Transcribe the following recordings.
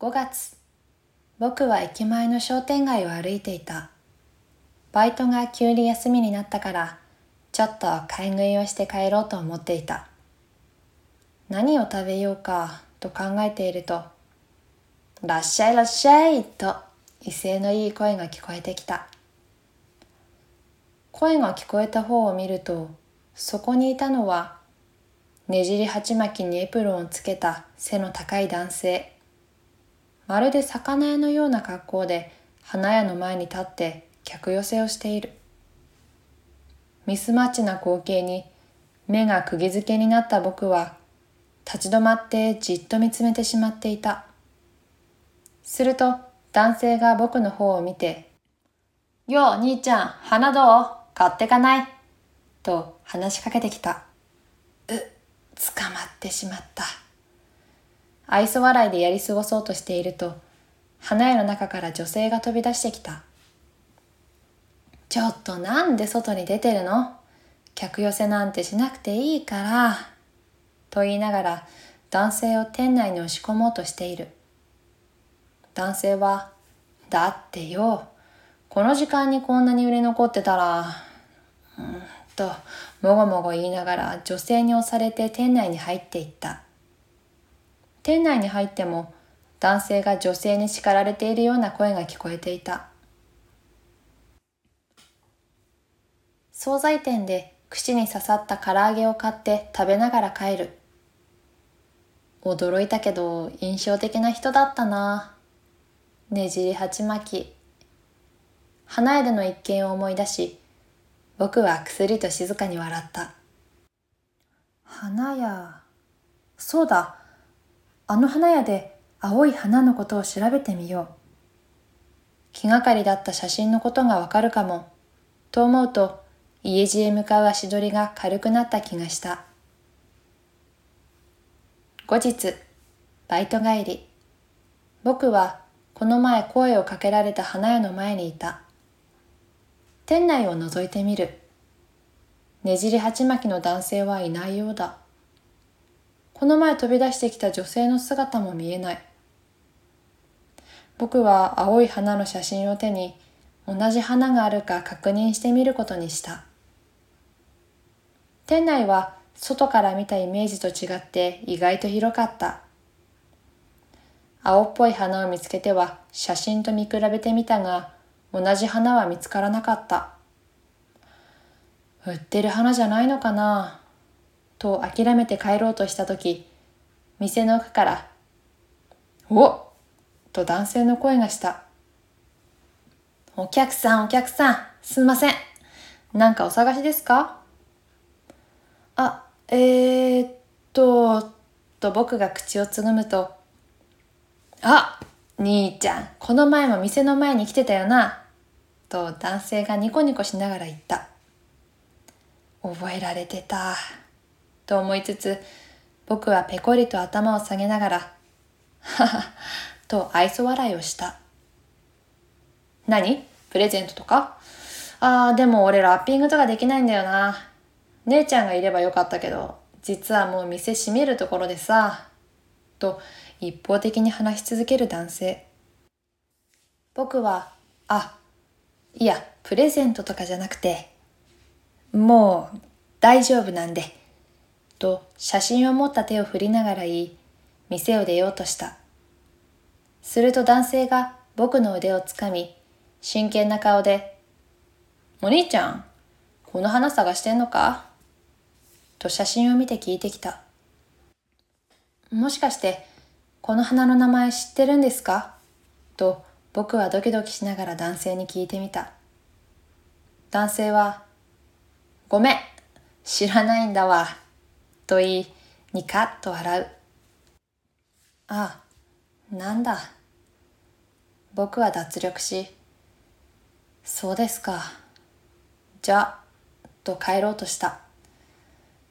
5月、僕は駅前の商店街を歩いていた。バイトが急に休みになったから、ちょっと買い食いをして帰ろうと思っていた。何を食べようかと考えていると、らっしゃいらっしゃいと威勢のいい声が聞こえてきた。声が聞こえた方を見ると、そこにいたのは、ねじり鉢巻きにエプロンをつけた背の高い男性。まるで魚屋のような格好で花屋の前に立って客寄せをしている。ミスマッチな光景に目が釘付けになった僕は立ち止まってじっと見つめてしまっていた。すると男性が僕の方を見て、よう兄ちゃん、花どう買ってかない？と話しかけてきた。う、捕まってしまった。愛想笑いでやり過ごそうとしていると、花屋の中から女性が飛び出してきた。ちょっとなんで外に出てるの？客寄せなんてしなくていいから。と言いながら男性を店内に押し込もうとしている。男性は、だってよ、この時間にこんなに売れ残ってたら、うんと、もごもご言いながら女性に押されて店内に入っていった。店内に入っても男性が女性に叱られているような声が聞こえていた。惣菜店で串に刺さった唐揚げを買って食べながら帰る。驚いたけど印象的な人だったな。ねじり鉢巻き。花屋での一件を思い出し、僕はくすりと静かに笑った。花屋。そうだ。あの花屋で青い花のことを調べてみよう。気がかりだった写真のことがわかるかも。と思うと、家路へ向かう足取りが軽くなった気がした。後日、バイト帰り。僕はこの前声をかけられた花屋の前にいた。店内を覗いてみる。ねじり鉢巻きの男性はいないようだ。この前飛び出してきた女性の姿も見えない。僕は青い花の写真を手に同じ花があるか確認してみることにした。店内は外から見たイメージと違って意外と広かった。青っぽい花を見つけては写真と見比べてみたが同じ花は見つからなかった。売ってる花じゃないのかな？と諦めて帰ろうとした時、店の奥から、おと男性の声がした。お客さん、お客さん、すんません。なんかお探しですか？あ、えー、っと、と僕が口をつぐむと、あ、兄ちゃん、この前も店の前に来てたよな。と男性がニコニコしながら言った。覚えられてた。と思いつつ、僕はペコリと頭を下げながら、はは、と愛想笑いをした。何？プレゼントとか？ああ、でも俺ラッピングとかできないんだよな。姉ちゃんがいればよかったけど、実はもう店閉めるところでさ。と一方的に話し続ける男性。僕は、あ、いや、プレゼントとかじゃなくて、もう大丈夫なんで、と写真を持った手を振りながら言い、店を出ようとした。すると男性が僕の腕をつかみ、真剣な顔で、お兄ちゃん、この花探してんのか？と写真を見て聞いてきた。もしかして、この花の名前知ってるんですか？と僕はドキドキしながら男性に聞いてみた。男性は、ごめん、知らないんだわ。と言い、ニカッと笑う。ああ、なんだ。僕は脱力し、そうですか。じゃ、と帰ろうとした。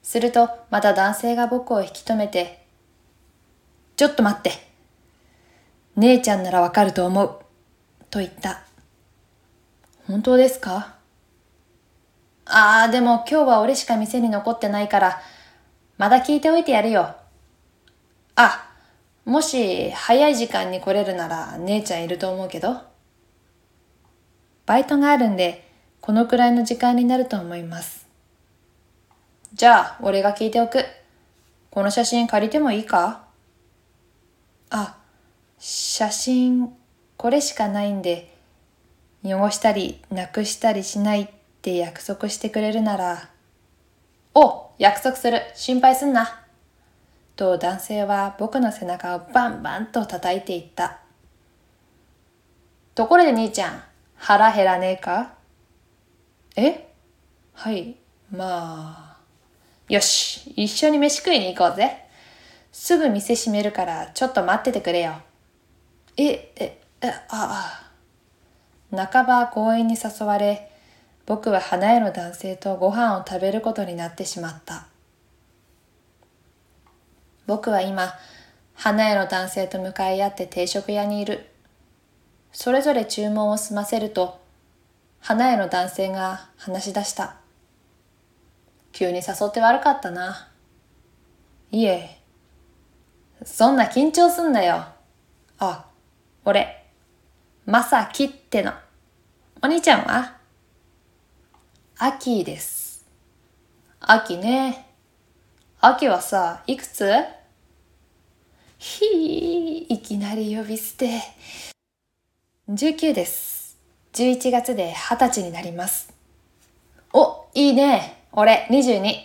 すると、また男性が僕を引き止めて、ちょっと待って。姉ちゃんならわかると思う。と言った。本当ですか？ああ、でも今日は俺しか店に残ってないから、まだ聞いておいてやるよ。あ、もし早い時間に来れるなら姉ちゃんいると思うけど。バイトがあるんで、このくらいの時間になると思います。じゃあ、俺が聞いておく。この写真借りてもいいか？あ、写真、これしかないんで、汚したり、なくしたりしないって約束してくれるなら、お約束する心配すんなと男性は僕の背中をバンバンと叩いていった。ところで兄ちゃん、腹減らねえか？え？はい、まあ。よし、一緒に飯食いに行こうぜ。すぐ店閉めるからちょっと待っててくれよ。え、え、え、ああ。半ば公園に誘われ、僕は花屋の男性とご飯を食べることになってしまった。僕は今、花屋の男性と向かい合って定食屋にいる。それぞれ注文を済ませると、花屋の男性が話し出した。急に誘って悪かったな。いえ、そんな緊張すんなよ。あ、俺、まさきっての。お兄ちゃんは？秋です。秋ね。秋はさ、いくつ？ひー、いきなり呼び捨て。19です。11月で20歳になります。お、いいね。俺、22。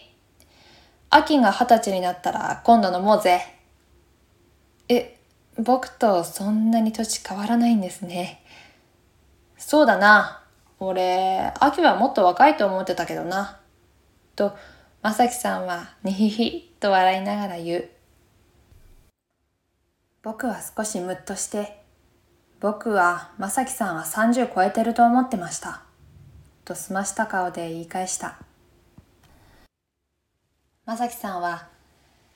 秋が20歳になったら今度飲もうぜ。え、僕とそんなに年変わらないんですね。そうだな。俺、秋はもっと若いと思ってたけどな。と、まさきさんは、にひひと笑いながら言う。僕は少しムッとして、僕は、まさきさんは30超えてると思ってました。と澄ました顔で言い返した。まさきさんは、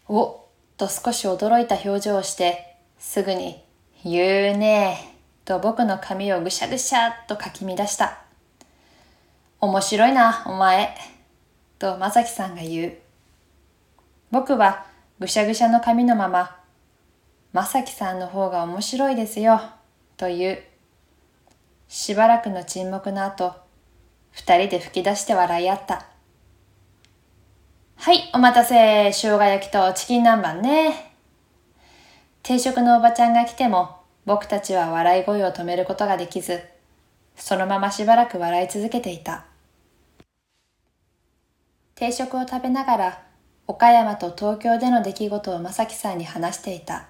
おと少し驚いた表情をして、すぐに、言うねえと僕の髪をぐしゃぐしゃっとかき乱した。面白いな、お前。と、まさきさんが言う。僕は、ぐしゃぐしゃの髪のまま、まさきさんの方が面白いですよ、と言う。しばらくの沈黙の後、二人で吹き出して笑い合った。はい、お待たせ。生姜焼きとチキン南蛮ね。定食のおばちゃんが来ても、僕たちは笑い声を止めることができず、そのまましばらく笑い続けていた。定食を食べながら岡山と東京での出来事を正樹さんに話していた。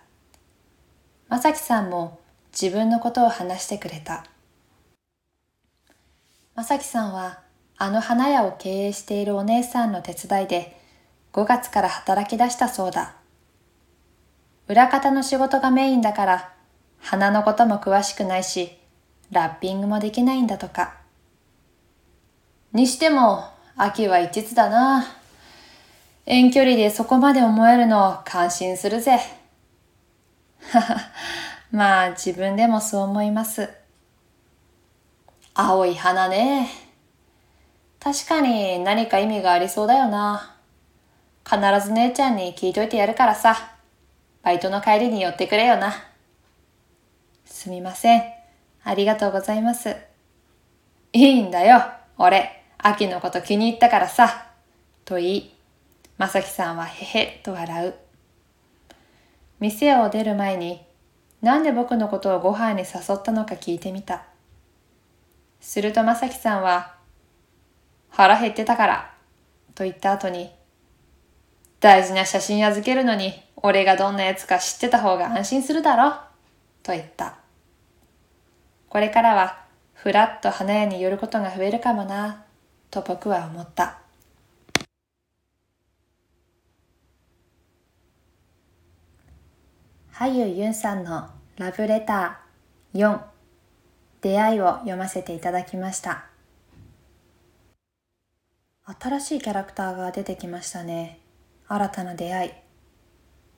正樹さんも自分のことを話してくれた。正樹さんはあの花屋を経営しているお姉さんの手伝いで5月から働き出したそうだ。裏方の仕事がメインだから花のことも詳しくないしラッピングもできないんだとか。にしても、秋は一途だな。遠距離でそこまで思えるの感心するぜ。はは、まあ自分でもそう思います。青い花ね。確かに何か意味がありそうだよな。必ず姉ちゃんに聞いといてやるからさ。バイトの帰りに寄ってくれよな。すみません。ありがとうございます。いいんだよ。俺、秋のこと気に入ったからさ。と言い、まさきさんはへへと笑う。店を出る前に、なんで僕のことをご飯に誘ったのか聞いてみた。するとまさきさんは、腹減ってたから、と言った後に、大事な写真預けるのに、俺がどんなやつか知ってた方が安心するだろ、と言った。これからはふらっと花屋に寄ることが増えるかもな、と僕は思った。俳優ユンさんのラブレター4出会いを読ませていただきました。新しいキャラクターが出てきましたね。新たな出会い。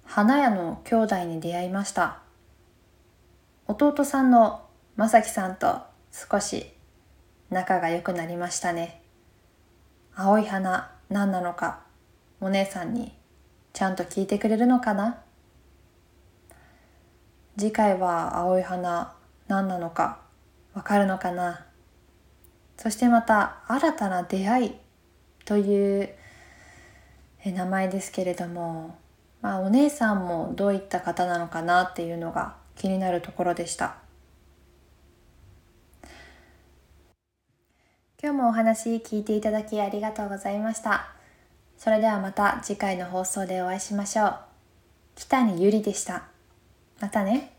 花屋の兄弟に出会いました。弟さんのまさきさんと少し仲が良くなりましたね。青い花何なのかお姉さんにちゃんと聞いてくれるのかな？次回は青い花何なのかわかるのかな？そしてまた新たな出会いという名前ですけれども、まあ、お姉さんもどういった方なのかなっていうのが気になるところでした。今日もお話聞いていただきありがとうございました。それではまた次回の放送でお会いしましょう。北にゆりでした。またね。